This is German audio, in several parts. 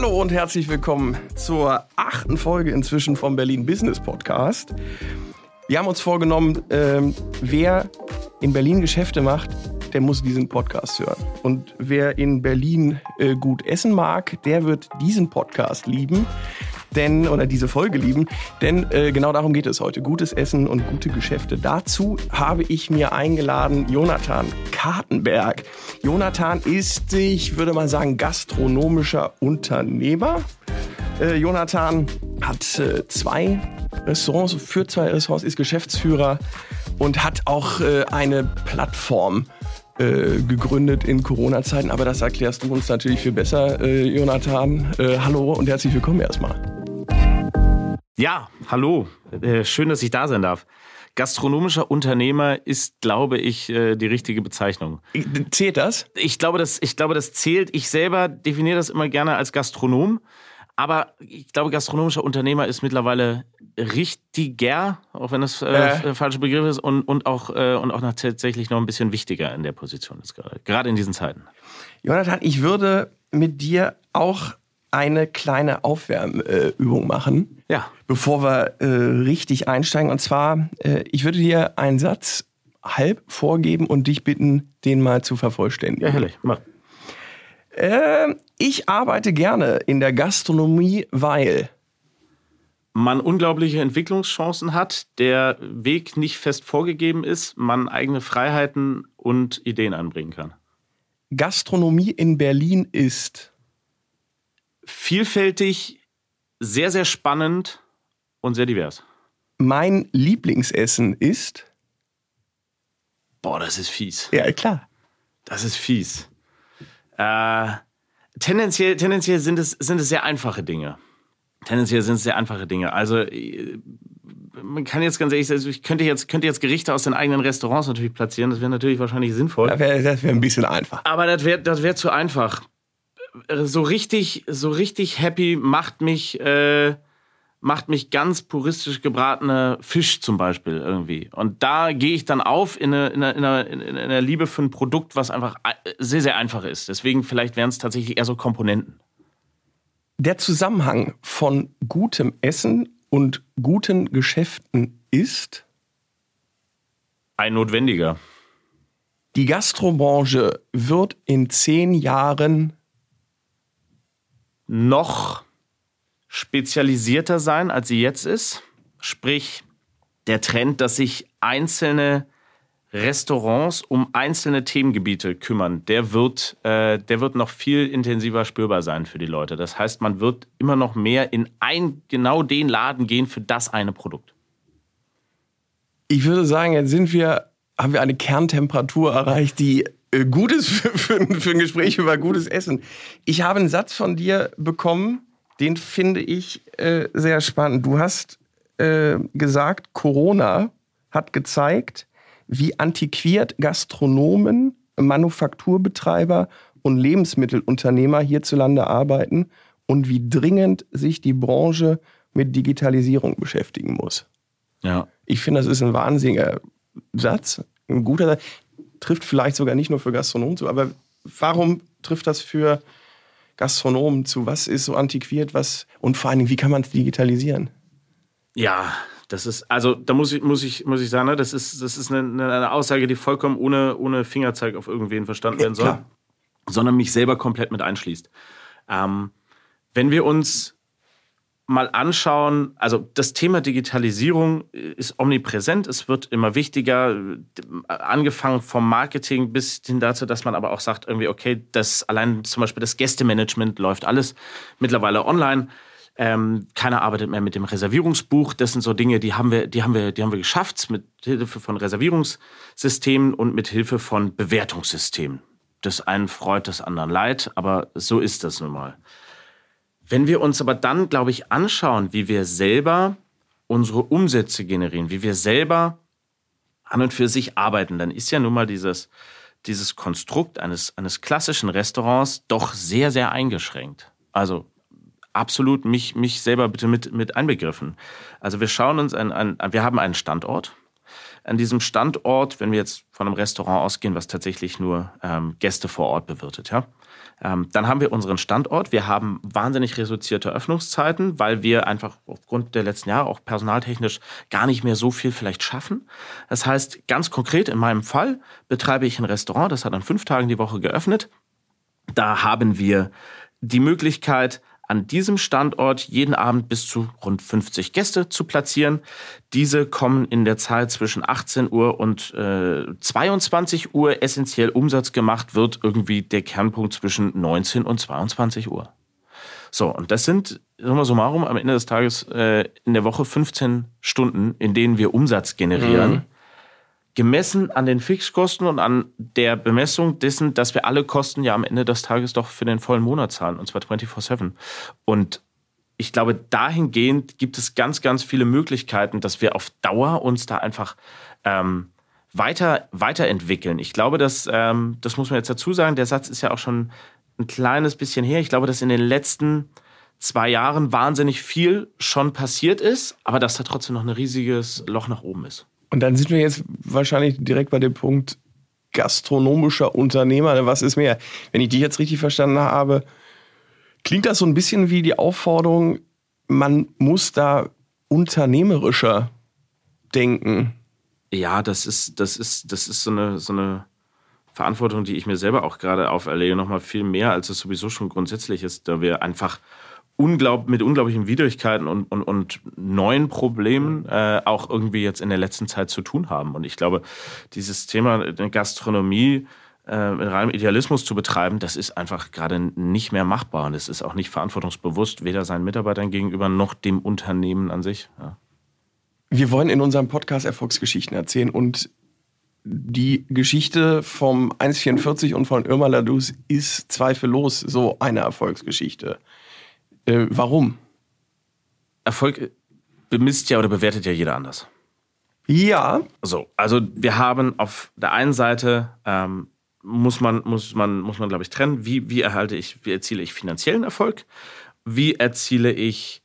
Hallo und herzlich willkommen zur achten Folge inzwischen vom Berlin Business Podcast. Wir haben uns vorgenommen, ähm, wer in Berlin Geschäfte macht, der muss diesen Podcast hören. Und wer in Berlin äh, gut essen mag, der wird diesen Podcast lieben. Denn, oder diese Folge lieben, denn äh, genau darum geht es heute. Gutes Essen und gute Geschäfte. Dazu habe ich mir eingeladen Jonathan Kartenberg. Jonathan ist, ich würde mal sagen, gastronomischer Unternehmer. Äh, Jonathan hat äh, zwei Restaurants, führt zwei Restaurants, ist Geschäftsführer und hat auch äh, eine Plattform äh, gegründet in Corona-Zeiten. Aber das erklärst du uns natürlich viel besser, äh, Jonathan. Hallo und herzlich willkommen erstmal. Ja, hallo. Äh, schön, dass ich da sein darf. Gastronomischer Unternehmer ist, glaube ich, äh, die richtige Bezeichnung. Zählt das? Ich glaube, das, ich glaube, das zählt. Ich selber definiere das immer gerne als Gastronom. Aber ich glaube, gastronomischer Unternehmer ist mittlerweile richtiger, auch wenn das äh, äh. falsche Begriff ist, und, und, auch, äh, und auch noch tatsächlich noch ein bisschen wichtiger in der Position ist gerade, gerade in diesen Zeiten. Jonathan, ich würde mit dir auch eine kleine Aufwärmübung machen. Ja. Bevor wir äh, richtig einsteigen. Und zwar, äh, ich würde dir einen Satz halb vorgeben und dich bitten, den mal zu vervollständigen. Ja, herrlich. Mach. Äh, ich arbeite gerne in der Gastronomie, weil man unglaubliche Entwicklungschancen hat, der Weg nicht fest vorgegeben ist, man eigene Freiheiten und Ideen anbringen kann. Gastronomie in Berlin ist vielfältig, sehr, sehr spannend und sehr divers. Mein Lieblingsessen ist. Boah, das ist fies. Ja, klar. Das ist fies. Äh, tendenziell, tendenziell sind, es, sind es sehr einfache Dinge. Tendenziell sind es sehr einfache Dinge. Also äh, man kann jetzt ganz ehrlich sagen, ich könnte jetzt, könnte jetzt Gerichte aus den eigenen Restaurants natürlich platzieren. Das wäre natürlich wahrscheinlich sinnvoll. Das wäre wär ein bisschen einfach. Aber das wäre das wär zu einfach. Äh, so richtig, so richtig happy macht mich, äh, macht mich ganz puristisch gebratener Fisch zum Beispiel irgendwie. Und da gehe ich dann auf in einer in eine, in eine Liebe für ein Produkt, was einfach äh, sehr, sehr einfach ist. Deswegen vielleicht wären es tatsächlich eher so Komponenten. Der Zusammenhang von gutem Essen und guten Geschäften ist ein notwendiger. Die Gastrobranche wird in zehn Jahren noch spezialisierter sein, als sie jetzt ist. Sprich, der Trend, dass sich einzelne Restaurants um einzelne Themengebiete kümmern, der wird, äh, der wird noch viel intensiver spürbar sein für die Leute. Das heißt, man wird immer noch mehr in ein, genau den Laden gehen für das eine Produkt. Ich würde sagen, jetzt sind wir, haben wir eine Kerntemperatur erreicht, die äh, gut ist für, für, für ein Gespräch über gutes Essen. Ich habe einen Satz von dir bekommen, den finde ich äh, sehr spannend. Du hast äh, gesagt, Corona hat gezeigt, wie antiquiert Gastronomen, Manufakturbetreiber und Lebensmittelunternehmer hierzulande arbeiten und wie dringend sich die Branche mit Digitalisierung beschäftigen muss. Ja. Ich finde, das ist ein wahnsinniger Satz, ein guter Satz. Trifft vielleicht sogar nicht nur für Gastronomen zu, aber warum trifft das für Gastronomen zu? Was ist so antiquiert? Was und vor allen Dingen, wie kann man es digitalisieren? Ja, das ist, also da muss ich, muss ich, muss ich sagen, ne, das ist, das ist eine, eine Aussage, die vollkommen ohne, ohne Fingerzeig auf irgendwen verstanden werden soll, ja, sondern mich selber komplett mit einschließt. Ähm, wenn wir uns mal anschauen, also das Thema Digitalisierung ist omnipräsent, es wird immer wichtiger, angefangen vom Marketing bis hin dazu, dass man aber auch sagt, irgendwie, okay, das allein zum Beispiel das Gästemanagement läuft alles mittlerweile online. Ähm, keiner arbeitet mehr mit dem Reservierungsbuch. Das sind so Dinge, die haben wir, die haben wir, die haben wir geschafft mit Hilfe von Reservierungssystemen und mit Hilfe von Bewertungssystemen. Das einen freut, das anderen leid, aber so ist das nun mal. Wenn wir uns aber dann, glaube ich, anschauen, wie wir selber unsere Umsätze generieren, wie wir selber an und für sich arbeiten, dann ist ja nun mal dieses, dieses Konstrukt eines, eines klassischen Restaurants doch sehr, sehr eingeschränkt. Also absolut mich, mich selber bitte mit, mit einbegriffen. Also wir schauen uns ein, ein wir haben einen Standort. An diesem Standort, wenn wir jetzt von einem Restaurant ausgehen, was tatsächlich nur ähm, Gäste vor Ort bewirtet, ja. Ähm, dann haben wir unseren Standort. Wir haben wahnsinnig reduzierte Öffnungszeiten, weil wir einfach aufgrund der letzten Jahre auch personaltechnisch gar nicht mehr so viel vielleicht schaffen. Das heißt, ganz konkret in meinem Fall betreibe ich ein Restaurant, das hat an fünf Tagen die Woche geöffnet. Da haben wir die Möglichkeit, an diesem Standort jeden Abend bis zu rund 50 Gäste zu platzieren. Diese kommen in der Zeit zwischen 18 Uhr und äh, 22 Uhr. Essentiell Umsatz gemacht wird irgendwie der Kernpunkt zwischen 19 und 22 Uhr. So, und das sind, summa summarum, am Ende des Tages äh, in der Woche 15 Stunden, in denen wir Umsatz generieren. Mhm gemessen an den Fixkosten und an der Bemessung dessen, dass wir alle Kosten ja am Ende des Tages doch für den vollen Monat zahlen, und zwar 24-7. Und ich glaube, dahingehend gibt es ganz, ganz viele Möglichkeiten, dass wir auf Dauer uns da einfach ähm, weiter, weiterentwickeln. Ich glaube, dass, ähm, das muss man jetzt dazu sagen, der Satz ist ja auch schon ein kleines bisschen her. Ich glaube, dass in den letzten zwei Jahren wahnsinnig viel schon passiert ist, aber dass da trotzdem noch ein riesiges Loch nach oben ist. Und dann sind wir jetzt wahrscheinlich direkt bei dem Punkt gastronomischer Unternehmer. Was ist mehr? Wenn ich dich jetzt richtig verstanden habe, klingt das so ein bisschen wie die Aufforderung, man muss da unternehmerischer denken. Ja, das ist, das ist, das ist so eine, so eine Verantwortung, die ich mir selber auch gerade auferlege, nochmal viel mehr, als es sowieso schon grundsätzlich ist, da wir einfach unglaub, mit unglaublichen Widrigkeiten und, und, und neuen Problemen äh, auch irgendwie jetzt in der letzten Zeit zu tun haben. Und ich glaube, dieses Thema Gastronomie äh, mit reinem Idealismus zu betreiben, das ist einfach gerade nicht mehr machbar. Und es ist auch nicht verantwortungsbewusst, weder seinen Mitarbeitern gegenüber noch dem Unternehmen an sich. Ja. Wir wollen in unserem Podcast Erfolgsgeschichten erzählen und die Geschichte vom 1,44 und von Irma Ladus ist zweifellos so eine Erfolgsgeschichte. Äh, warum? Erfolg bemisst ja oder bewertet ja jeder anders. Ja. So, also wir haben auf der einen Seite ähm, muss man, muss man, muss man, glaube ich, trennen, wie, wie erhalte ich, wie erziele ich finanziellen Erfolg, wie erziele ich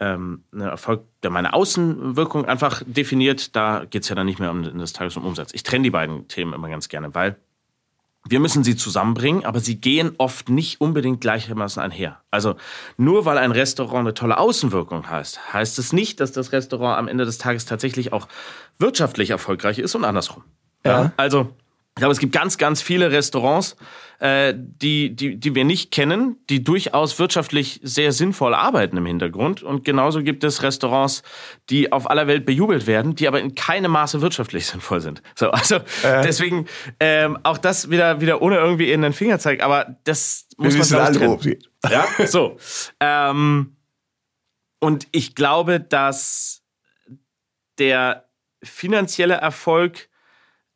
ähm, einen Erfolg, der meine Außenwirkung einfach definiert. Da geht es ja dann nicht mehr um das Tages- um Umsatz. Ich trenne die beiden Themen immer ganz gerne, weil wir müssen sie zusammenbringen, aber sie gehen oft nicht unbedingt gleichermaßen einher. Also nur weil ein Restaurant eine tolle Außenwirkung heißt, heißt es nicht, dass das Restaurant am Ende des Tages tatsächlich auch wirtschaftlich erfolgreich ist und andersrum. Ja. Also ich glaube, es gibt ganz, ganz viele Restaurants, äh, die, die, die wir nicht kennen, die durchaus wirtschaftlich sehr sinnvoll arbeiten im Hintergrund. Und genauso gibt es Restaurants, die auf aller Welt bejubelt werden, die aber in keinem Maße wirtschaftlich sinnvoll sind. So, also äh. deswegen ähm, auch das wieder, wieder ohne irgendwie in den Fingerzeig, aber das muss wir man ich Ja, so. Ähm, und ich glaube, dass der finanzielle Erfolg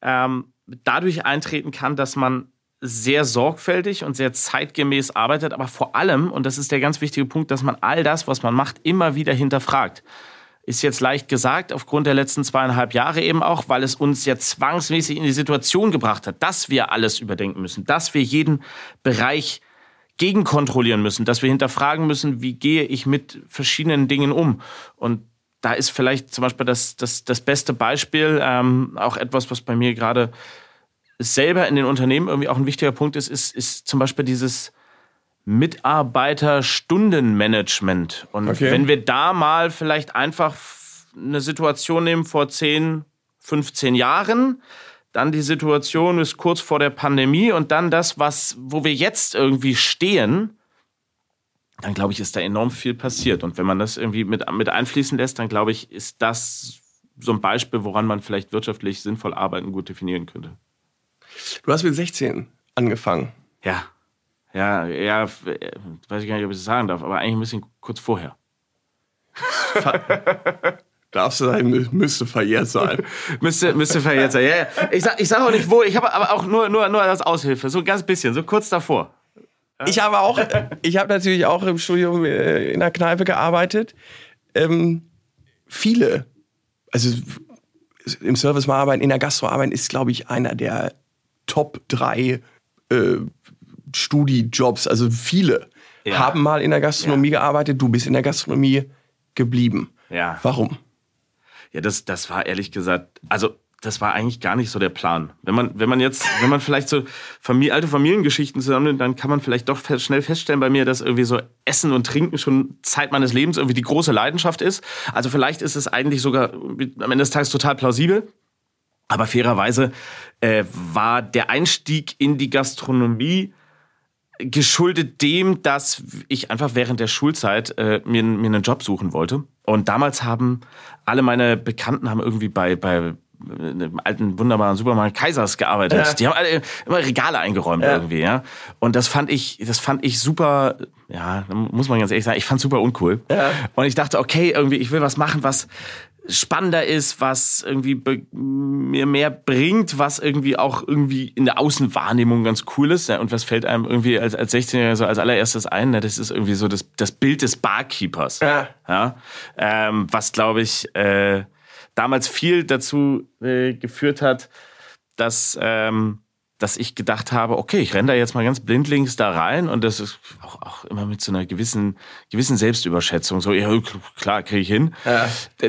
ähm, dadurch eintreten kann, dass man sehr sorgfältig und sehr zeitgemäß arbeitet, aber vor allem, und das ist der ganz wichtige Punkt, dass man all das, was man macht, immer wieder hinterfragt. Ist jetzt leicht gesagt, aufgrund der letzten zweieinhalb Jahre eben auch, weil es uns ja zwangsmäßig in die Situation gebracht hat, dass wir alles überdenken müssen, dass wir jeden Bereich gegenkontrollieren müssen, dass wir hinterfragen müssen, wie gehe ich mit verschiedenen Dingen um. Und da ist vielleicht zum Beispiel das, das, das beste Beispiel, ähm, auch etwas, was bei mir gerade selber in den Unternehmen irgendwie auch ein wichtiger Punkt ist, ist, ist zum Beispiel dieses Mitarbeiterstundenmanagement. Und okay. wenn wir da mal vielleicht einfach eine Situation nehmen vor 10, 15 Jahren, dann die Situation ist kurz vor der Pandemie und dann das, was, wo wir jetzt irgendwie stehen, dann glaube ich, ist da enorm viel passiert. Und wenn man das irgendwie mit, mit einfließen lässt, dann glaube ich, ist das so ein Beispiel, woran man vielleicht wirtschaftlich sinnvoll arbeiten gut definieren könnte. Du hast mit 16 angefangen. Ja. Ja, ja, weiß ich gar nicht, ob ich das sagen darf, aber eigentlich ein bisschen kurz vorher. Darfst du sein, müsste verjährt sein. müsste, müsste verjährt sein, ja, ja. Ich sag, ich sag auch nicht wo, ich habe aber auch nur, nur, nur als Aushilfe, so ein ganz bisschen, so kurz davor. Ich habe auch, ich habe natürlich auch im Studium äh, in der Kneipe gearbeitet. Ähm, viele, also im Service mal arbeiten, in der Gastro arbeiten, ist, glaube ich, einer der Top 3 äh, Studijobs. Also viele ja. haben mal in der Gastronomie ja. gearbeitet. Du bist in der Gastronomie geblieben. Ja. Warum? Ja, das, das war ehrlich gesagt, also das war eigentlich gar nicht so der Plan. Wenn man, wenn man jetzt, wenn man vielleicht so Familie, alte Familiengeschichten zusammennimmt, dann kann man vielleicht doch schnell feststellen bei mir, dass irgendwie so Essen und Trinken schon Zeit meines Lebens irgendwie die große Leidenschaft ist. Also vielleicht ist es eigentlich sogar am Ende des Tages total plausibel. Aber fairerweise äh, war der Einstieg in die Gastronomie geschuldet dem, dass ich einfach während der Schulzeit äh, mir, mir einen Job suchen wollte. Und damals haben alle meine Bekannten haben irgendwie bei, bei einem alten, wunderbaren Supermarkt Kaisers gearbeitet. Ja. Die haben alle immer Regale eingeräumt ja. irgendwie, ja. Und das fand ich, das fand ich super, ja, muss man ganz ehrlich sagen, ich fand super uncool. Ja. Und ich dachte, okay, irgendwie, ich will was machen, was spannender ist, was irgendwie mir mehr bringt, was irgendwie auch irgendwie in der Außenwahrnehmung ganz cool ist. Ja, und was fällt einem irgendwie als, als 16-Jähriger so als allererstes ein? Ne? Das ist irgendwie so das, das Bild des Barkeepers. Ja. ja? Ähm, was, glaube ich, äh, damals viel dazu äh, geführt hat, dass, ähm, dass ich gedacht habe, okay, ich renne da jetzt mal ganz blindlings da rein und das ist auch, auch immer mit so einer gewissen, gewissen Selbstüberschätzung. So, ja, klar, kriege ich hin. Ja.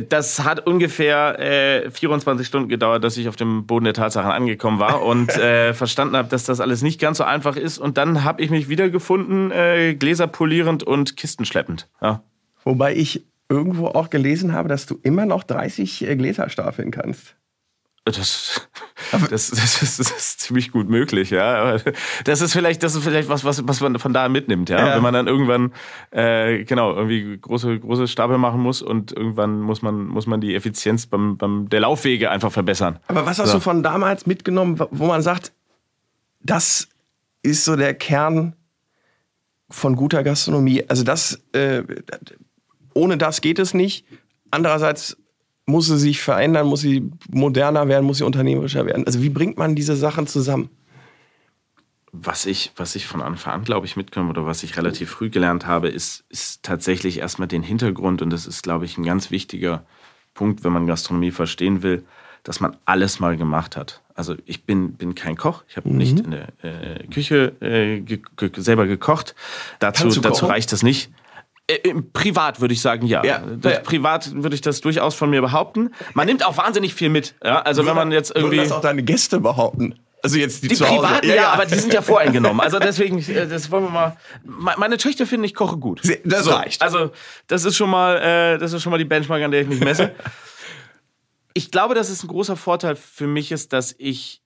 Das hat ungefähr äh, 24 Stunden gedauert, dass ich auf dem Boden der Tatsachen angekommen war und äh, verstanden habe, dass das alles nicht ganz so einfach ist. Und dann habe ich mich wiedergefunden, äh, Gläser polierend und Kisten schleppend. Ja. Wobei ich irgendwo auch gelesen habe, dass du immer noch 30 äh, Gläser stapeln kannst. Das, das, das, ist, das, ist, ziemlich gut möglich, ja. das ist vielleicht, das ist vielleicht was, was, was man von da mitnimmt, ja. ja. Wenn man dann irgendwann äh, genau irgendwie große, große Stapel machen muss und irgendwann muss man, muss man die Effizienz beim, beim der Laufwege einfach verbessern. Aber was hast so. du von damals mitgenommen, wo man sagt, das ist so der Kern von guter Gastronomie? Also das äh, ohne das geht es nicht. Andererseits muss sie sich verändern, muss sie moderner werden, muss sie unternehmerischer werden. Also wie bringt man diese Sachen zusammen? Was ich, was ich von Anfang an, glaube ich, mitkomme oder was ich relativ früh gelernt habe, ist, ist tatsächlich erstmal den Hintergrund. Und das ist, glaube ich, ein ganz wichtiger Punkt, wenn man Gastronomie verstehen will, dass man alles mal gemacht hat. Also ich bin, bin kein Koch, ich habe mhm. nicht in der äh, Küche äh, ge ge selber gekocht. Dazu, dazu reicht das nicht. Äh, privat würde ich sagen, ja. ja, ja. Privat würde ich das durchaus von mir behaupten. Man nimmt auch wahnsinnig viel mit. Ja? Also wenn man jetzt irgendwie. Würden das auch deine Gäste behaupten? Also jetzt die, die privaten, ja, ja, aber die sind ja voreingenommen. Also deswegen, äh, das wollen wir mal. Meine Töchter finden, ich koche gut. Das so. reicht. Also das ist schon mal, äh, das ist schon mal die Benchmark, an der ich mich messe. ich glaube, dass es ein großer Vorteil für mich ist, dass ich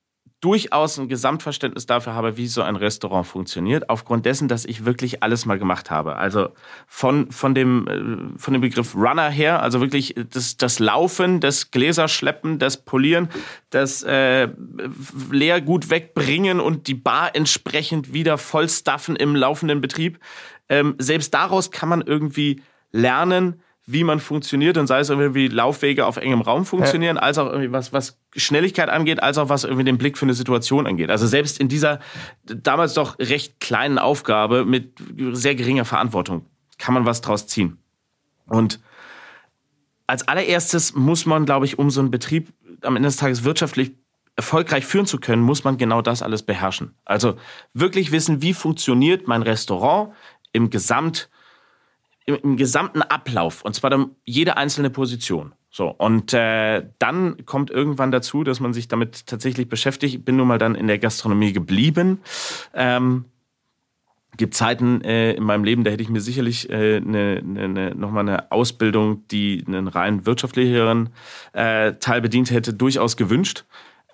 durchaus ein Gesamtverständnis dafür habe, wie so ein Restaurant funktioniert, aufgrund dessen, dass ich wirklich alles mal gemacht habe. Also von, von, dem, äh, von dem Begriff Runner her, also wirklich das, das Laufen, das Gläserschleppen, das Polieren, das äh, Leergut wegbringen und die Bar entsprechend wieder vollstaffen im laufenden Betrieb. Ähm, selbst daraus kann man irgendwie lernen, wie man funktioniert und sei es irgendwie Laufwege auf engem Raum funktionieren, ja. als auch irgendwie was, was Schnelligkeit angeht, als auch was irgendwie den Blick für eine Situation angeht. Also selbst in dieser damals doch recht kleinen Aufgabe mit sehr geringer Verantwortung kann man was draus ziehen. Und als allererstes muss man, glaube ich, um so einen Betrieb am Ende des Tages wirtschaftlich erfolgreich führen zu können, muss man genau das alles beherrschen. Also wirklich wissen, wie funktioniert mein Restaurant im Gesamt im, im gesamten Ablauf und zwar dann jede einzelne Position. So, und äh, dann kommt irgendwann dazu, dass man sich damit tatsächlich beschäftigt. Ich bin nun mal dann in der Gastronomie geblieben. Ähm, gibt Zeiten äh, in meinem Leben, da hätte ich mir sicherlich äh, ne, ne, ne, nochmal eine Ausbildung, die einen rein wirtschaftlicheren äh, Teil bedient hätte, durchaus gewünscht.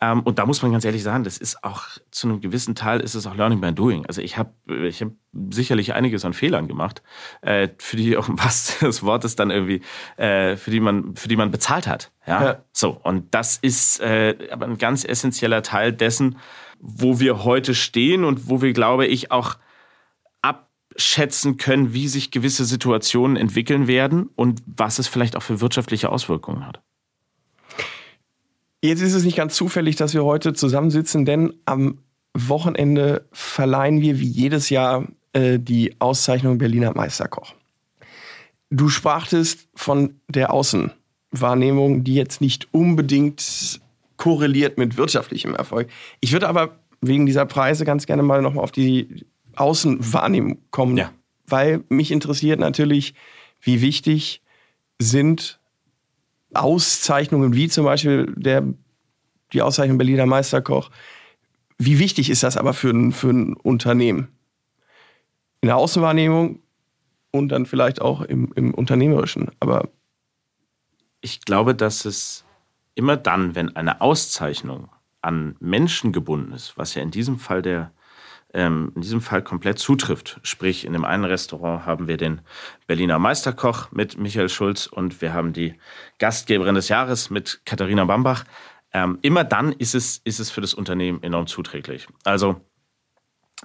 Ähm, und da muss man ganz ehrlich sagen, das ist auch zu einem gewissen Teil ist es auch Learning by Doing. Also ich habe ich hab sicherlich einiges an Fehlern gemacht, äh, für die auch was des Wortes dann irgendwie, äh, für die man für die man bezahlt hat. Ja, ja. so und das ist äh, aber ein ganz essentieller Teil dessen, wo wir heute stehen und wo wir, glaube ich, auch abschätzen können, wie sich gewisse Situationen entwickeln werden und was es vielleicht auch für wirtschaftliche Auswirkungen hat. Jetzt ist es nicht ganz zufällig, dass wir heute zusammensitzen, denn am Wochenende verleihen wir wie jedes Jahr äh, die Auszeichnung Berliner Meisterkoch. Du sprachtest von der Außenwahrnehmung, die jetzt nicht unbedingt korreliert mit wirtschaftlichem Erfolg. Ich würde aber wegen dieser Preise ganz gerne mal nochmal auf die Außenwahrnehmung kommen, ja. weil mich interessiert natürlich, wie wichtig sind Auszeichnungen wie zum Beispiel der die Auszeichnung Berliner Meisterkoch. Wie wichtig ist das aber für ein, für ein Unternehmen? In der Außenwahrnehmung und dann vielleicht auch im, im Unternehmerischen. Aber ich glaube, dass es immer dann, wenn eine Auszeichnung an Menschen gebunden ist, was ja in diesem Fall der ähm, in diesem Fall komplett zutrifft. Sprich, in dem einen Restaurant haben wir den Berliner Meisterkoch mit Michael Schulz und wir haben die Gastgeberin des Jahres mit Katharina Bambach. Ähm, immer dann ist es, ist es für das Unternehmen enorm zuträglich. Also,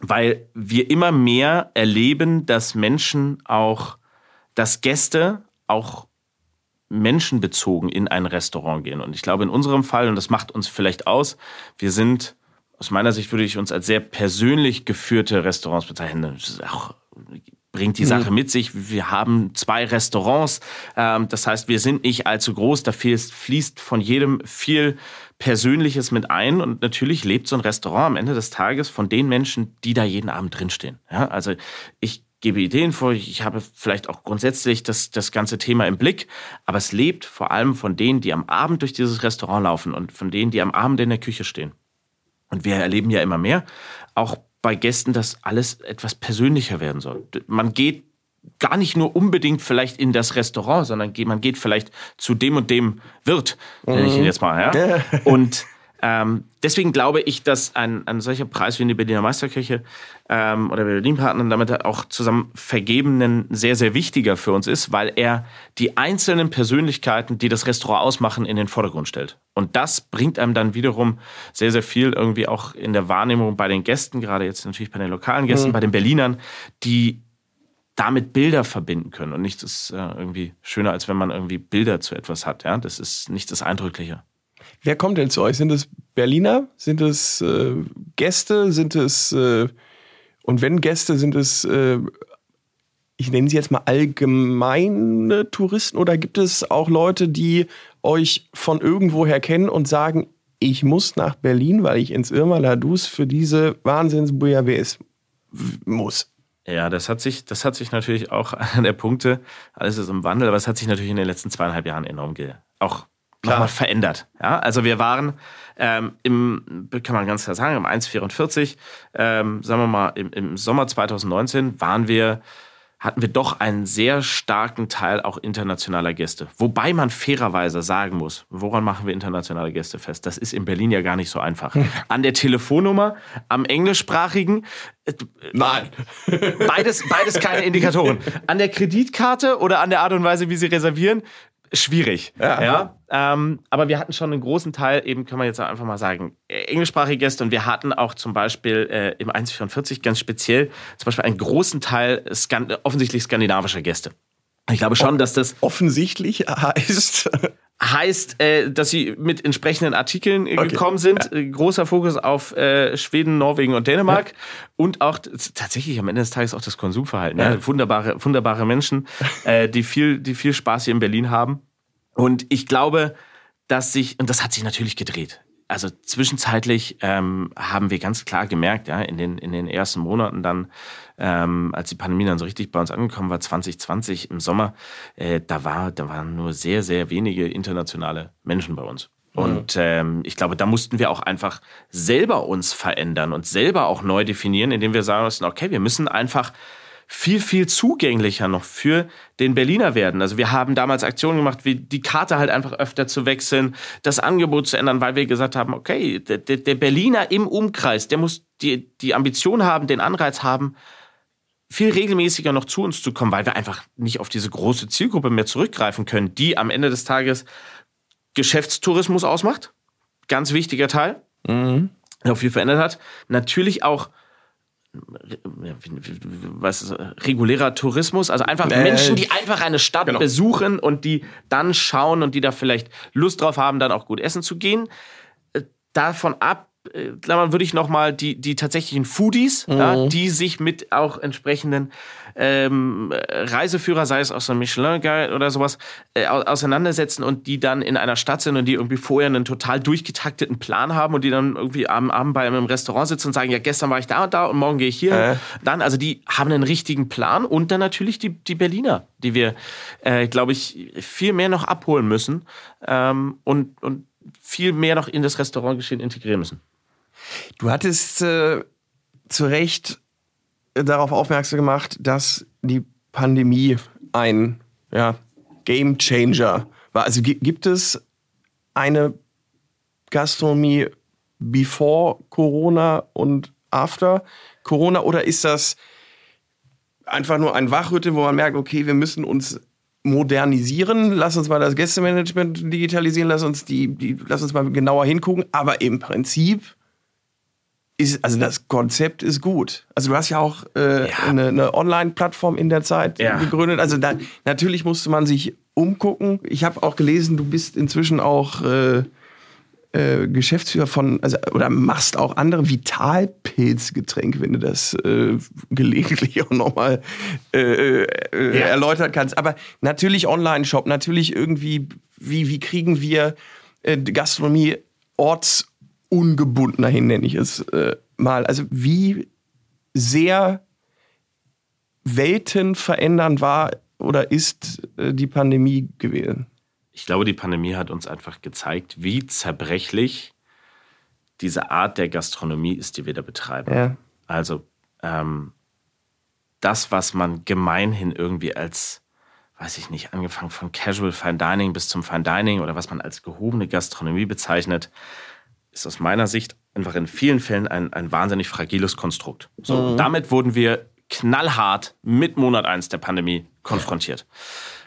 weil wir immer mehr erleben, dass Menschen auch, dass Gäste auch menschenbezogen in ein Restaurant gehen. Und ich glaube, in unserem Fall, und das macht uns vielleicht aus, wir sind aus meiner Sicht würde ich uns als sehr persönlich geführte Restaurants bezeichnen. Das auch, bringt die mhm. Sache mit sich. Wir haben zwei Restaurants. Ähm, das heißt, wir sind nicht allzu groß. Da fließt von jedem viel Persönliches mit ein. Und natürlich lebt so ein Restaurant am Ende des Tages von den Menschen, die da jeden Abend drinstehen. Ja, also ich gebe Ideen vor, ich habe vielleicht auch grundsätzlich das, das ganze Thema im Blick, aber es lebt vor allem von denen, die am Abend durch dieses Restaurant laufen und von denen, die am Abend in der Küche stehen. Und wir erleben ja immer mehr, auch bei Gästen, dass alles etwas persönlicher werden soll. Man geht gar nicht nur unbedingt vielleicht in das Restaurant, sondern man geht vielleicht zu dem und dem Wirt, nenne ich ihn mhm. jetzt mal. Ja? Und ähm, deswegen glaube ich, dass ein, ein solcher Preis wie in die Berliner Meisterkirche ähm, oder Berlin-Partnern damit auch zusammen vergebenen sehr, sehr wichtiger für uns ist, weil er die einzelnen Persönlichkeiten, die das Restaurant ausmachen, in den Vordergrund stellt. Und das bringt einem dann wiederum sehr, sehr viel irgendwie auch in der Wahrnehmung bei den Gästen, gerade jetzt natürlich bei den lokalen Gästen, mhm. bei den Berlinern, die damit Bilder verbinden können. Und nichts ist äh, irgendwie schöner, als wenn man irgendwie Bilder zu etwas hat. Ja? Das ist nicht das Eindrückliche. Wer kommt denn zu euch? Sind es Berliner? Sind es äh, Gäste? Sind es, äh, und wenn Gäste, sind es, äh, ich nenne sie jetzt mal allgemeine Touristen oder gibt es auch Leute, die euch von irgendwoher kennen und sagen, ich muss nach Berlin, weil ich ins Irma Ladus für diese Wahnsinns-Bouillabaisse muss? Ja, das hat sich, das hat sich natürlich auch an der Punkte, alles ist im Wandel, aber es hat sich natürlich in den letzten zweieinhalb Jahren enorm ge auch nochmal verändert. Ja, also wir waren ähm, im, kann man ganz klar sagen, im 1,44, ähm, sagen wir mal, im, im Sommer 2019 waren wir hatten wir doch einen sehr starken Teil auch internationaler Gäste. Wobei man fairerweise sagen muss, woran machen wir internationale Gäste fest? Das ist in Berlin ja gar nicht so einfach. Hm. An der Telefonnummer, am englischsprachigen. Äh, Nein. Beides, beides keine Indikatoren. An der Kreditkarte oder an der Art und Weise, wie sie reservieren, schwierig. Ja. ja? Ähm, aber wir hatten schon einen großen Teil, eben kann man jetzt einfach mal sagen, englischsprachige Gäste und wir hatten auch zum Beispiel äh, im 144 ganz speziell zum Beispiel einen großen Teil Skan offensichtlich skandinavischer Gäste. Ich glaube schon, dass das offensichtlich heißt heißt, äh, dass sie mit entsprechenden Artikeln äh, okay. gekommen sind. Ja. Äh, großer Fokus auf äh, Schweden, Norwegen und Dänemark ja. und auch tatsächlich am Ende des Tages auch das Konsumverhalten. Ja. ja. Wunderbare, wunderbare Menschen, äh, die viel, die viel Spaß hier in Berlin haben. Und ich glaube, dass sich und das hat sich natürlich gedreht also zwischenzeitlich ähm, haben wir ganz klar gemerkt, ja, in den, in den ersten Monaten dann, ähm, als die Pandemie dann so richtig bei uns angekommen war, 2020 im Sommer, äh, da, war, da waren nur sehr, sehr wenige internationale Menschen bei uns. Und ähm, ich glaube, da mussten wir auch einfach selber uns verändern und selber auch neu definieren, indem wir sagen mussten, okay, wir müssen einfach viel, viel zugänglicher noch für den Berliner werden. Also wir haben damals Aktionen gemacht, wie die Karte halt einfach öfter zu wechseln, das Angebot zu ändern, weil wir gesagt haben, okay, der, der Berliner im Umkreis, der muss die, die Ambition haben, den Anreiz haben, viel regelmäßiger noch zu uns zu kommen, weil wir einfach nicht auf diese große Zielgruppe mehr zurückgreifen können, die am Ende des Tages Geschäftstourismus ausmacht. Ganz wichtiger Teil, mhm. der auch viel verändert hat. Natürlich auch was regulärer Tourismus, also einfach äh, Menschen, die einfach eine Stadt genau. besuchen und die dann schauen und die da vielleicht Lust drauf haben, dann auch gut essen zu gehen. Äh, davon ab äh, Klammern würde ich nochmal die, die tatsächlichen Foodies, mhm. ja, die sich mit auch entsprechenden ähm, Reiseführer, sei es aus einem Michelin-Guide oder sowas, äh, auseinandersetzen und die dann in einer Stadt sind und die irgendwie vorher einen total durchgetakteten Plan haben und die dann irgendwie am Abend bei einem Restaurant sitzen und sagen, ja, gestern war ich da und da und morgen gehe ich hier. Äh. Dann, also die haben einen richtigen Plan und dann natürlich die, die Berliner, die wir, äh, glaube ich, viel mehr noch abholen müssen ähm, und, und viel mehr noch in das Restaurantgeschehen integrieren müssen. Du hattest äh, zu Recht darauf aufmerksam gemacht, dass die Pandemie ein ja, Game Changer war. Also gibt es eine Gastronomie before Corona und after Corona oder ist das einfach nur ein Wachrüttel, wo man merkt, okay, wir müssen uns modernisieren, lass uns mal das Gästemanagement digitalisieren, lass uns die, die lass uns mal genauer hingucken, aber im Prinzip ist, also das Konzept ist gut. Also du hast ja auch äh, ja. eine, eine Online-Plattform in der Zeit ja. gegründet. Also da, natürlich musste man sich umgucken. Ich habe auch gelesen, du bist inzwischen auch äh, äh, Geschäftsführer von, also, oder machst auch andere Vitalpilzgetränke, wenn du das äh, gelegentlich auch nochmal äh, äh, ja. erläutern kannst. Aber natürlich Online-Shop, natürlich irgendwie, wie, wie kriegen wir äh, Gastronomie ortsungebundener hin, nenne ich es äh, mal. Also wie sehr weltenverändernd war oder ist äh, die Pandemie gewesen? ich glaube, die Pandemie hat uns einfach gezeigt, wie zerbrechlich diese Art der Gastronomie ist, die wir da betreiben. Ja. Also ähm, das, was man gemeinhin irgendwie als, weiß ich nicht, angefangen von Casual Fine Dining bis zum Fine Dining oder was man als gehobene Gastronomie bezeichnet, ist aus meiner Sicht einfach in vielen Fällen ein, ein wahnsinnig fragiles Konstrukt. So, mhm. Damit wurden wir knallhart mit Monat 1 der Pandemie konfrontiert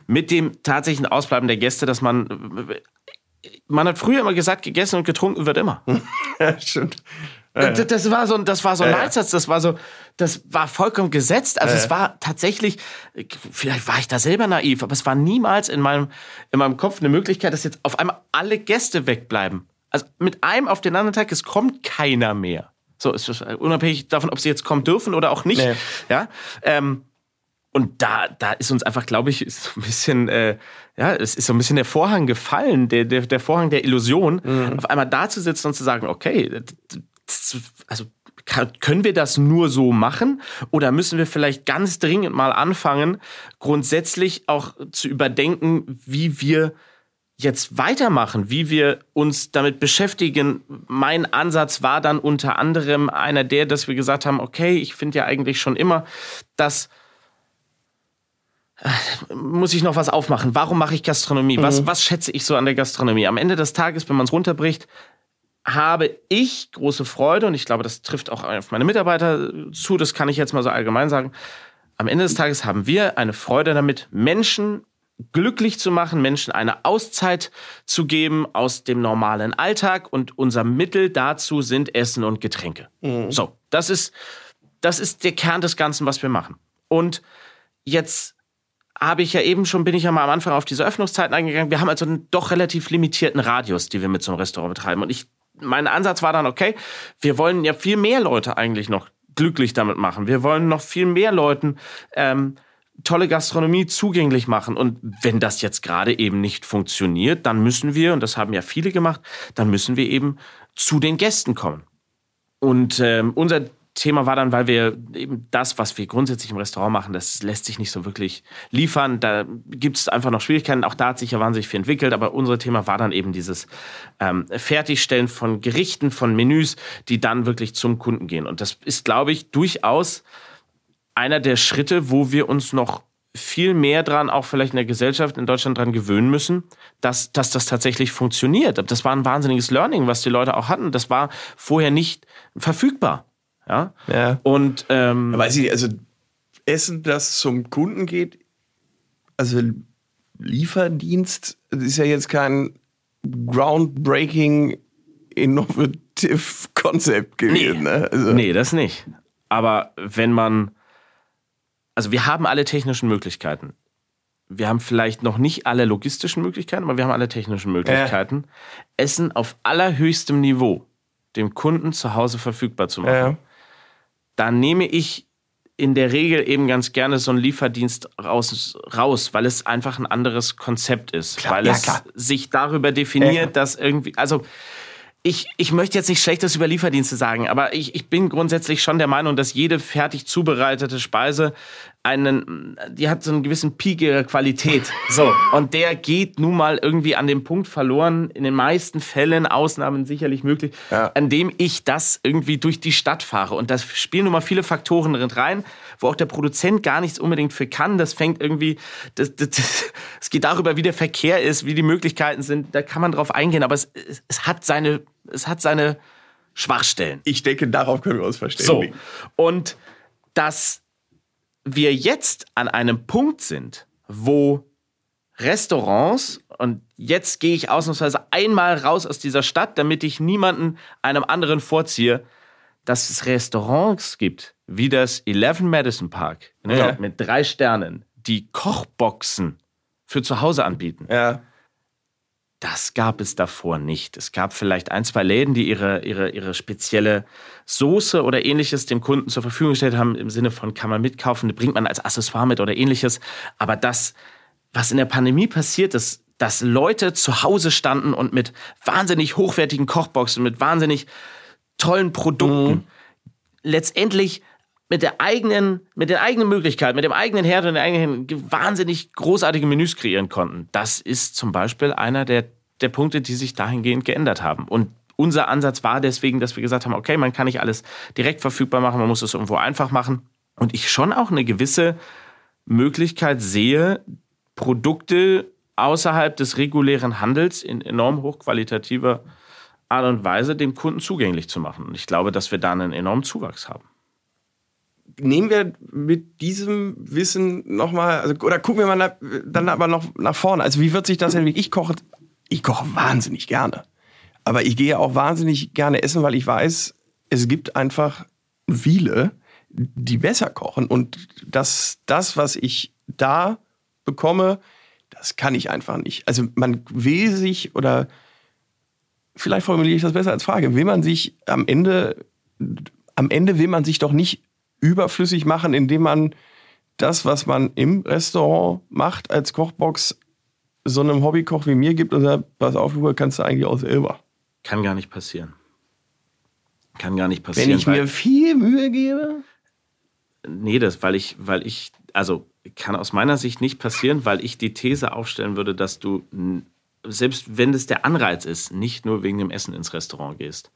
mit dem tatsächlichen Ausbleiben der Gäste, dass man man hat früher immer gesagt, gegessen und getrunken wird immer. ja, stimmt. Ja, ja. Das war so, das war so ein ja, Leitsatz, das war so, das war vollkommen gesetzt. Also es war tatsächlich, vielleicht war ich da selber naiv, aber es war niemals in meinem, in meinem Kopf eine Möglichkeit, dass jetzt auf einmal alle Gäste wegbleiben. Also mit einem auf den anderen Tag, es kommt keiner mehr. So ist es unabhängig davon, ob sie jetzt kommen dürfen oder auch nicht. Nee. Ja. Ähm, und da, da ist uns einfach, glaube ich, ist so ein bisschen, äh, ja, es ist so ein bisschen der Vorhang gefallen, der, der, der Vorhang der Illusion, mhm. auf einmal da zu sitzen und zu sagen, okay, also können wir das nur so machen oder müssen wir vielleicht ganz dringend mal anfangen, grundsätzlich auch zu überdenken, wie wir jetzt weitermachen, wie wir uns damit beschäftigen. Mein Ansatz war dann unter anderem einer der, dass wir gesagt haben, okay, ich finde ja eigentlich schon immer, dass muss ich noch was aufmachen? Warum mache ich Gastronomie? Mhm. Was, was schätze ich so an der Gastronomie? Am Ende des Tages, wenn man es runterbricht, habe ich große Freude und ich glaube, das trifft auch auf meine Mitarbeiter zu, das kann ich jetzt mal so allgemein sagen. Am Ende des Tages haben wir eine Freude damit, Menschen glücklich zu machen, Menschen eine Auszeit zu geben aus dem normalen Alltag und unser Mittel dazu sind Essen und Getränke. Mhm. So, das ist, das ist der Kern des Ganzen, was wir machen. Und jetzt habe ich ja eben schon, bin ich ja mal am Anfang auf diese Öffnungszeiten eingegangen. Wir haben also einen doch relativ limitierten Radius, die wir mit so einem Restaurant betreiben. Und ich, mein Ansatz war dann, okay, wir wollen ja viel mehr Leute eigentlich noch glücklich damit machen. Wir wollen noch viel mehr Leuten ähm, tolle Gastronomie zugänglich machen. Und wenn das jetzt gerade eben nicht funktioniert, dann müssen wir, und das haben ja viele gemacht, dann müssen wir eben zu den Gästen kommen. Und ähm, unser Thema war dann, weil wir eben das, was wir grundsätzlich im Restaurant machen, das lässt sich nicht so wirklich liefern. Da gibt es einfach noch Schwierigkeiten. Auch da hat sich ja wahnsinnig viel entwickelt. Aber unser Thema war dann eben dieses ähm, Fertigstellen von Gerichten, von Menüs, die dann wirklich zum Kunden gehen. Und das ist, glaube ich, durchaus einer der Schritte, wo wir uns noch viel mehr dran, auch vielleicht in der Gesellschaft in Deutschland dran gewöhnen müssen, dass, dass das tatsächlich funktioniert. Das war ein wahnsinniges Learning, was die Leute auch hatten. Das war vorher nicht verfügbar. Ja. ja. Und ähm, weiß ich, also Essen, das zum Kunden geht, also Lieferdienst ist ja jetzt kein groundbreaking innovative Konzept gewesen. Nee. Ne? Also. nee, das nicht. Aber wenn man, also wir haben alle technischen Möglichkeiten. Wir haben vielleicht noch nicht alle logistischen Möglichkeiten, aber wir haben alle technischen Möglichkeiten, ja. Essen auf allerhöchstem Niveau dem Kunden zu Hause verfügbar zu machen. Ja da nehme ich in der Regel eben ganz gerne so einen Lieferdienst raus, raus weil es einfach ein anderes Konzept ist. Klar, weil ja, es klar. sich darüber definiert, ja. dass irgendwie, also ich, ich möchte jetzt nicht Schlechtes über Lieferdienste sagen, aber ich, ich bin grundsätzlich schon der Meinung, dass jede fertig zubereitete Speise einen, die hat so einen gewissen Peak ihrer Qualität. So. Und der geht nun mal irgendwie an dem Punkt verloren, in den meisten Fällen, Ausnahmen sicherlich möglich, ja. an dem ich das irgendwie durch die Stadt fahre. Und das spielen nun mal viele Faktoren drin rein, wo auch der Produzent gar nichts unbedingt für kann. Das fängt irgendwie, das, das, das, es geht darüber, wie der Verkehr ist, wie die Möglichkeiten sind. Da kann man drauf eingehen, aber es, es hat seine, es hat seine Schwachstellen. Ich denke, darauf können wir uns verstehen. So. Und das wir jetzt an einem Punkt sind, wo Restaurants, und jetzt gehe ich ausnahmsweise einmal raus aus dieser Stadt, damit ich niemanden einem anderen vorziehe, dass es Restaurants gibt, wie das 11 Madison Park ne, ja. mit drei Sternen, die Kochboxen für zu Hause anbieten. Ja. Das gab es davor nicht. Es gab vielleicht ein, zwei Läden, die ihre, ihre, ihre spezielle Soße oder ähnliches dem Kunden zur Verfügung gestellt haben, im Sinne von kann man mitkaufen, bringt man als Accessoire mit oder ähnliches. Aber das, was in der Pandemie passiert ist, dass Leute zu Hause standen und mit wahnsinnig hochwertigen Kochboxen, mit wahnsinnig tollen Produkten mhm. letztendlich mit der eigenen, mit den eigenen Möglichkeiten, mit dem eigenen Herd und den eigenen wahnsinnig großartige Menüs kreieren konnten. Das ist zum Beispiel einer der, der Punkte, die sich dahingehend geändert haben. Und unser Ansatz war deswegen, dass wir gesagt haben, okay, man kann nicht alles direkt verfügbar machen, man muss es irgendwo einfach machen. Und ich schon auch eine gewisse Möglichkeit sehe, Produkte außerhalb des regulären Handels in enorm hochqualitativer Art und Weise dem Kunden zugänglich zu machen. Und ich glaube, dass wir da einen enormen Zuwachs haben nehmen wir mit diesem Wissen nochmal, also, oder gucken wir mal dann aber noch nach vorne. Also wie wird sich das entwickeln? Ich koche, ich koche wahnsinnig gerne. Aber ich gehe auch wahnsinnig gerne essen, weil ich weiß, es gibt einfach viele, die besser kochen. Und das, das, was ich da bekomme, das kann ich einfach nicht. Also man will sich, oder vielleicht formuliere ich das besser als Frage, will man sich am Ende, am Ende will man sich doch nicht überflüssig machen, indem man das, was man im Restaurant macht, als Kochbox so einem Hobbykoch wie mir gibt und sagt, pass auf, kannst du eigentlich auch selber. Kann gar nicht passieren. Kann gar nicht passieren. Wenn ich mir viel Mühe gebe? Nee, das, weil ich, weil ich, also kann aus meiner Sicht nicht passieren, weil ich die These aufstellen würde, dass du, selbst wenn das der Anreiz ist, nicht nur wegen dem Essen ins Restaurant gehst.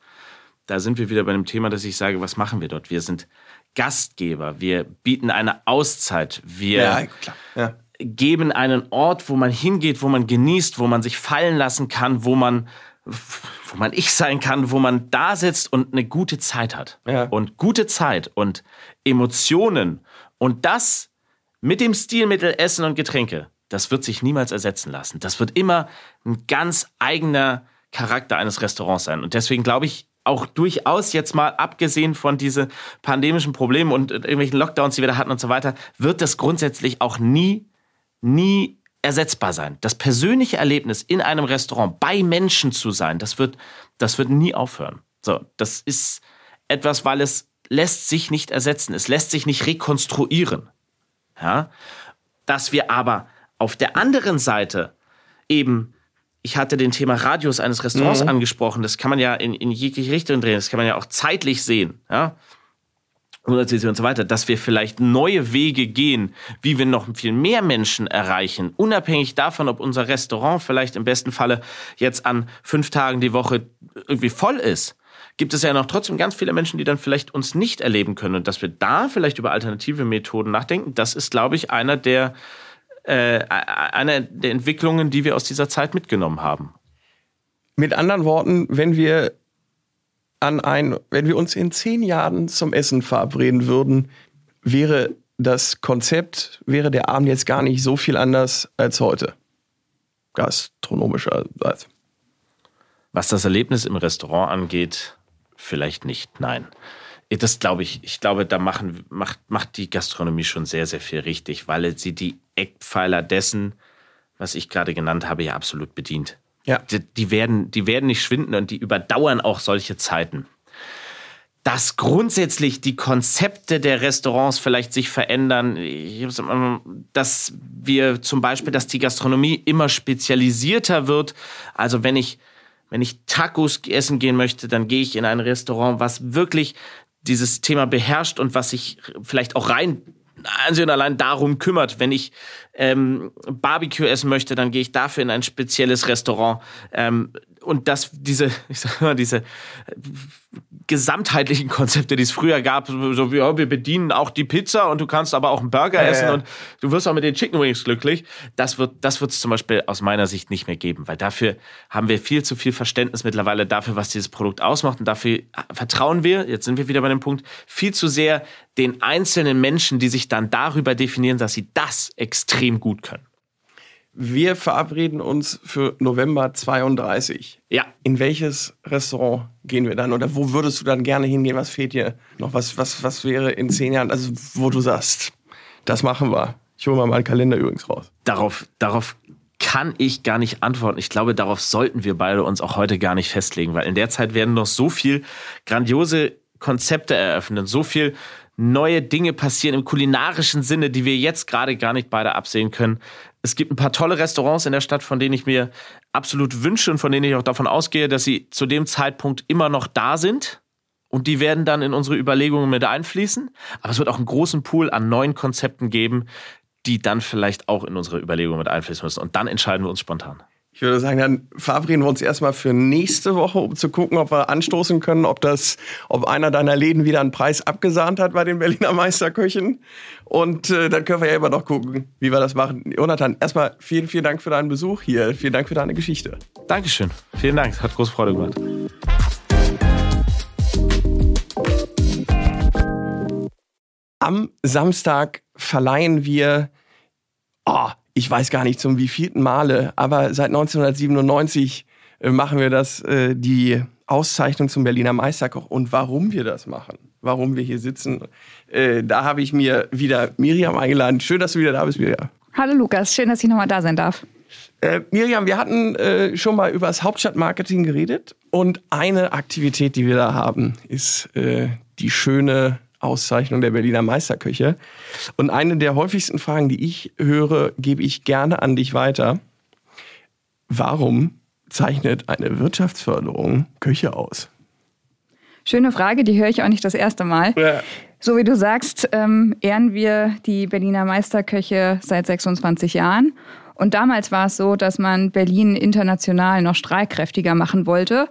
Da sind wir wieder bei dem Thema, dass ich sage, was machen wir dort? Wir sind Gastgeber, wir bieten eine Auszeit, wir ja, ja. geben einen Ort, wo man hingeht, wo man genießt, wo man sich fallen lassen kann, wo man, wo man ich sein kann, wo man da sitzt und eine gute Zeit hat. Ja. Und gute Zeit und Emotionen und das mit dem Stilmittel Essen und Getränke, das wird sich niemals ersetzen lassen. Das wird immer ein ganz eigener Charakter eines Restaurants sein. Und deswegen glaube ich, auch durchaus jetzt mal abgesehen von diesen pandemischen Problemen und irgendwelchen Lockdowns, die wir da hatten und so weiter, wird das grundsätzlich auch nie, nie ersetzbar sein. Das persönliche Erlebnis in einem Restaurant bei Menschen zu sein, das wird, das wird nie aufhören. So, das ist etwas, weil es lässt sich nicht ersetzen. Es lässt sich nicht rekonstruieren. Ja? Dass wir aber auf der anderen Seite eben ich hatte den Thema Radius eines Restaurants mhm. angesprochen. Das kann man ja in, in jegliche Richtung drehen. Das kann man ja auch zeitlich sehen. Ja? und so weiter, dass wir vielleicht neue Wege gehen, wie wir noch viel mehr Menschen erreichen, unabhängig davon, ob unser Restaurant vielleicht im besten Falle jetzt an fünf Tagen die Woche irgendwie voll ist, gibt es ja noch trotzdem ganz viele Menschen, die dann vielleicht uns nicht erleben können und dass wir da vielleicht über alternative Methoden nachdenken. Das ist, glaube ich, einer der äh, eine der Entwicklungen, die wir aus dieser Zeit mitgenommen haben. Mit anderen Worten, wenn wir an ein, wenn wir uns in zehn Jahren zum Essen verabreden würden, wäre das Konzept, wäre der Abend jetzt gar nicht so viel anders als heute. Gastronomischerseits. Was das Erlebnis im Restaurant angeht, vielleicht nicht, nein. Das glaube ich, ich glaube, da machen, macht, macht die Gastronomie schon sehr, sehr viel richtig, weil sie die Eckpfeiler dessen, was ich gerade genannt habe, ja absolut bedient. Ja. Die, die, werden, die werden nicht schwinden und die überdauern auch solche Zeiten. Dass grundsätzlich die Konzepte der Restaurants vielleicht sich verändern, dass wir zum Beispiel, dass die Gastronomie immer spezialisierter wird. Also wenn ich, wenn ich Tacos essen gehen möchte, dann gehe ich in ein Restaurant, was wirklich dieses Thema beherrscht und was sich vielleicht auch rein einzig und allein darum kümmert. Wenn ich ähm, Barbecue essen möchte, dann gehe ich dafür in ein spezielles Restaurant. Ähm, und das, diese, ich sag mal, diese gesamtheitlichen Konzepte, die es früher gab, so wie, ja, wir bedienen auch die Pizza und du kannst aber auch einen Burger ja, essen ja. und du wirst auch mit den Chicken Wings glücklich. Das wird, das wird es zum Beispiel aus meiner Sicht nicht mehr geben, weil dafür haben wir viel zu viel Verständnis mittlerweile dafür, was dieses Produkt ausmacht und dafür vertrauen wir, jetzt sind wir wieder bei dem Punkt, viel zu sehr den einzelnen Menschen, die sich dann darüber definieren, dass sie das extrem gut können. Wir verabreden uns für November 32. Ja. In welches Restaurant gehen wir dann? Oder wo würdest du dann gerne hingehen? Was fehlt dir noch? Was, was, was wäre in zehn Jahren, also wo du sagst, das machen wir? Ich hole mal meinen Kalender übrigens raus. Darauf, darauf kann ich gar nicht antworten. Ich glaube, darauf sollten wir beide uns auch heute gar nicht festlegen, weil in der Zeit werden noch so viel grandiose Konzepte eröffnen, so viel neue Dinge passieren im kulinarischen Sinne, die wir jetzt gerade gar nicht beide absehen können. Es gibt ein paar tolle Restaurants in der Stadt, von denen ich mir absolut wünsche und von denen ich auch davon ausgehe, dass sie zu dem Zeitpunkt immer noch da sind. Und die werden dann in unsere Überlegungen mit einfließen. Aber es wird auch einen großen Pool an neuen Konzepten geben, die dann vielleicht auch in unsere Überlegungen mit einfließen müssen. Und dann entscheiden wir uns spontan. Ich würde sagen, dann verabreden wir uns erstmal für nächste Woche, um zu gucken, ob wir anstoßen können, ob das, ob einer deiner Läden wieder einen Preis abgesahnt hat bei den Berliner Meisterköchen. Und äh, dann können wir ja immer noch gucken, wie wir das machen. Jonathan, erstmal vielen, vielen Dank für deinen Besuch hier. Vielen Dank für deine Geschichte. Dankeschön. Vielen Dank. Hat große Freude gemacht. Am Samstag verleihen wir oh, ich weiß gar nicht zum wievielten Male, aber seit 1997 äh, machen wir das, äh, die Auszeichnung zum Berliner Meisterkoch. Und warum wir das machen, warum wir hier sitzen, äh, da habe ich mir wieder Miriam eingeladen. Schön, dass du wieder da bist, Miriam. Hallo Lukas, schön, dass ich nochmal da sein darf. Äh, Miriam, wir hatten äh, schon mal über das Hauptstadtmarketing geredet und eine Aktivität, die wir da haben, ist die schöne Auszeichnung der Berliner Meisterköche. Und eine der häufigsten Fragen, die ich höre, gebe ich gerne an dich weiter. Warum zeichnet eine Wirtschaftsförderung Köche aus? Schöne Frage, die höre ich auch nicht das erste Mal. Ja. So wie du sagst, ähm, ehren wir die Berliner Meisterköche seit 26 Jahren. Und damals war es so, dass man Berlin international noch strahlkräftiger machen wollte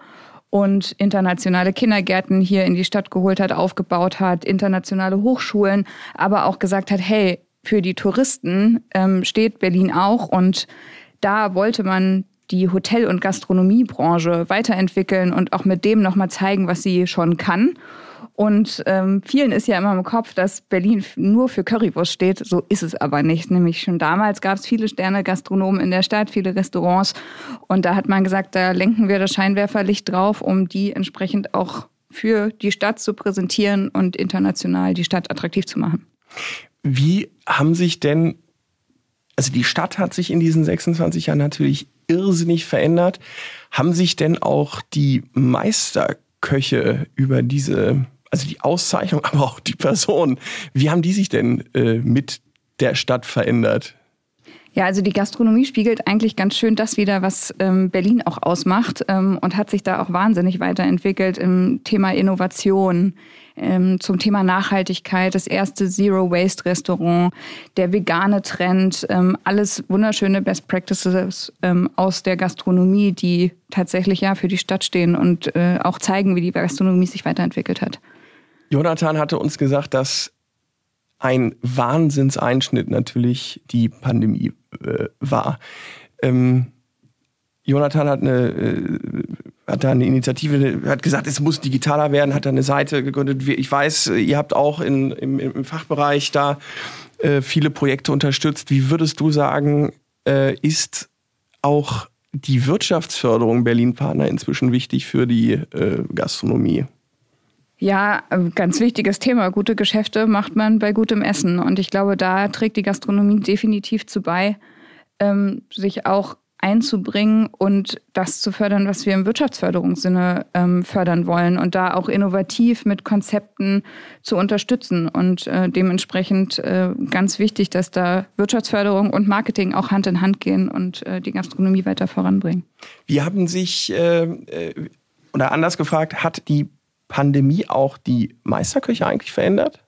und internationale Kindergärten hier in die Stadt geholt hat, aufgebaut hat, internationale Hochschulen, aber auch gesagt hat, hey, für die Touristen ähm, steht Berlin auch und da wollte man die Hotel- und Gastronomiebranche weiterentwickeln und auch mit dem nochmal zeigen, was sie schon kann. Und ähm, vielen ist ja immer im Kopf, dass Berlin nur für Currywurst steht. So ist es aber nicht. Nämlich schon damals gab es viele Sterne-Gastronomen in der Stadt, viele Restaurants. Und da hat man gesagt, da lenken wir das Scheinwerferlicht drauf, um die entsprechend auch für die Stadt zu präsentieren und international die Stadt attraktiv zu machen. Wie haben sich denn, also die Stadt hat sich in diesen 26 Jahren natürlich irrsinnig verändert. Haben sich denn auch die Meisterköche über diese also die Auszeichnung, aber auch die Person. Wie haben die sich denn äh, mit der Stadt verändert? Ja, also die Gastronomie spiegelt eigentlich ganz schön das wieder, was ähm, Berlin auch ausmacht ähm, und hat sich da auch wahnsinnig weiterentwickelt im Thema Innovation, ähm, zum Thema Nachhaltigkeit, das erste Zero Waste Restaurant, der vegane Trend, ähm, alles wunderschöne Best Practices ähm, aus der Gastronomie, die tatsächlich ja für die Stadt stehen und äh, auch zeigen, wie die Gastronomie sich weiterentwickelt hat. Jonathan hatte uns gesagt, dass ein Wahnsinnseinschnitt natürlich die Pandemie äh, war. Ähm, Jonathan hat eine, äh, hat da eine Initiative, hat gesagt, es muss digitaler werden, hat da eine Seite gegründet. Ich weiß, ihr habt auch in, im, im Fachbereich da äh, viele Projekte unterstützt. Wie würdest du sagen, äh, ist auch die Wirtschaftsförderung Berlin-Partner inzwischen wichtig für die äh, Gastronomie? Ja, ganz wichtiges Thema. Gute Geschäfte macht man bei gutem Essen. Und ich glaube, da trägt die Gastronomie definitiv zu bei, ähm, sich auch einzubringen und das zu fördern, was wir im Wirtschaftsförderungssinne ähm, fördern wollen und da auch innovativ mit Konzepten zu unterstützen. Und äh, dementsprechend äh, ganz wichtig, dass da Wirtschaftsförderung und Marketing auch Hand in Hand gehen und äh, die Gastronomie weiter voranbringen. Wie haben sich, äh, äh, oder anders gefragt, hat die Pandemie auch die Meisterküche eigentlich verändert?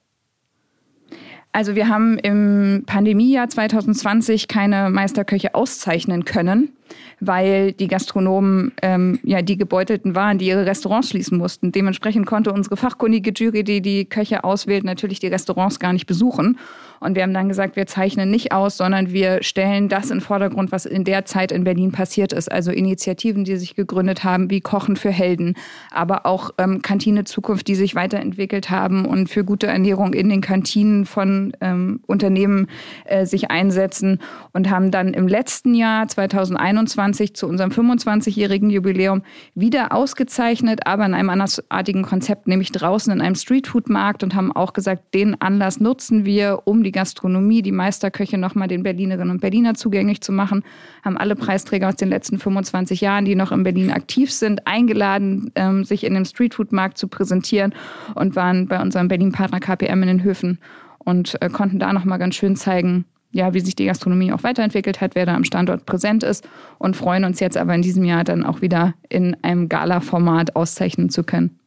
Also wir haben im Pandemiejahr 2020 keine Meisterköche auszeichnen können, weil die Gastronomen ähm, ja die Gebeutelten waren, die ihre Restaurants schließen mussten. Dementsprechend konnte unsere fachkundige Jury, die die Köche auswählt, natürlich die Restaurants gar nicht besuchen. Und wir haben dann gesagt, wir zeichnen nicht aus, sondern wir stellen das in Vordergrund, was in der Zeit in Berlin passiert ist. Also Initiativen, die sich gegründet haben, wie Kochen für Helden, aber auch ähm, Kantine Zukunft, die sich weiterentwickelt haben und für gute Ernährung in den Kantinen von ähm, Unternehmen äh, sich einsetzen und haben dann im letzten Jahr 2021 zu unserem 25-jährigen Jubiläum wieder ausgezeichnet, aber in einem andersartigen Konzept, nämlich draußen in einem Streetfood-Markt und haben auch gesagt, den Anlass nutzen wir, um die Gastronomie, die Meisterköche nochmal den Berlinerinnen und Berliner zugänglich zu machen. Haben alle Preisträger aus den letzten 25 Jahren, die noch in Berlin aktiv sind, eingeladen, ähm, sich in dem Streetfood-Markt zu präsentieren und waren bei unserem Berlin-Partner KPM in den Höfen und äh, konnten da nochmal ganz schön zeigen, ja, wie sich die Gastronomie auch weiterentwickelt hat, wer da am Standort präsent ist und freuen uns jetzt aber in diesem Jahr dann auch wieder in einem Gala-Format auszeichnen zu können.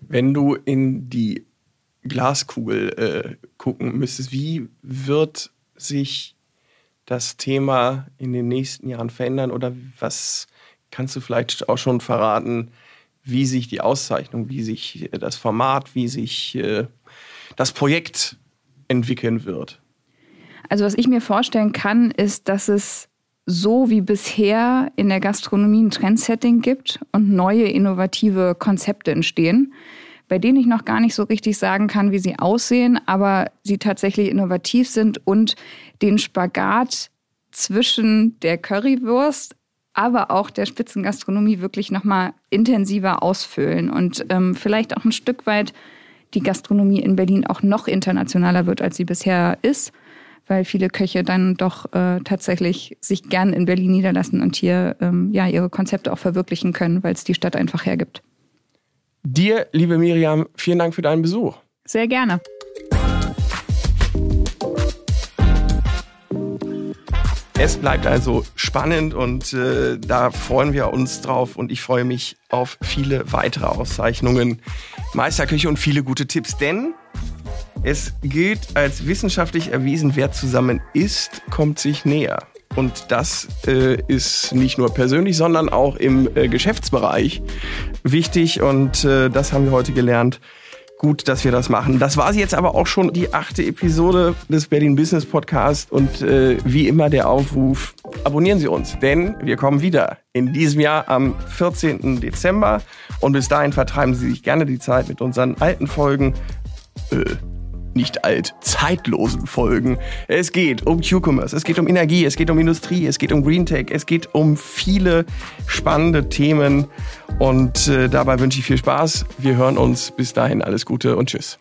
Wenn du in die Glaskugel äh, gucken müsstest, wie wird sich das Thema in den nächsten Jahren verändern? Oder was kannst du vielleicht auch schon verraten, wie sich die Auszeichnung, wie sich das Format, wie sich äh, das Projekt entwickeln wird? Also was ich mir vorstellen kann, ist, dass es so wie bisher in der Gastronomie ein Trendsetting gibt und neue innovative Konzepte entstehen bei denen ich noch gar nicht so richtig sagen kann, wie sie aussehen, aber sie tatsächlich innovativ sind und den Spagat zwischen der Currywurst, aber auch der Spitzengastronomie wirklich nochmal intensiver ausfüllen und ähm, vielleicht auch ein Stück weit die Gastronomie in Berlin auch noch internationaler wird, als sie bisher ist, weil viele Köche dann doch äh, tatsächlich sich gern in Berlin niederlassen und hier ähm, ja ihre Konzepte auch verwirklichen können, weil es die Stadt einfach hergibt. Dir, liebe Miriam, vielen Dank für deinen Besuch. Sehr gerne. Es bleibt also spannend und äh, da freuen wir uns drauf und ich freue mich auf viele weitere Auszeichnungen, Meisterküche und viele gute Tipps, denn es gilt als wissenschaftlich erwiesen, wer zusammen isst, kommt sich näher. Und das äh, ist nicht nur persönlich, sondern auch im äh, Geschäftsbereich wichtig. Und äh, das haben wir heute gelernt. Gut, dass wir das machen. Das war sie jetzt aber auch schon die achte Episode des Berlin Business Podcast. Und äh, wie immer der Aufruf, abonnieren Sie uns, denn wir kommen wieder in diesem Jahr am 14. Dezember. Und bis dahin vertreiben Sie sich gerne die Zeit mit unseren alten Folgen. Äh, nicht alt, zeitlosen Folgen. Es geht um Q-Commerce, es geht um Energie, es geht um Industrie, es geht um Green Tech, es geht um viele spannende Themen und äh, dabei wünsche ich viel Spaß. Wir hören uns bis dahin alles Gute und tschüss.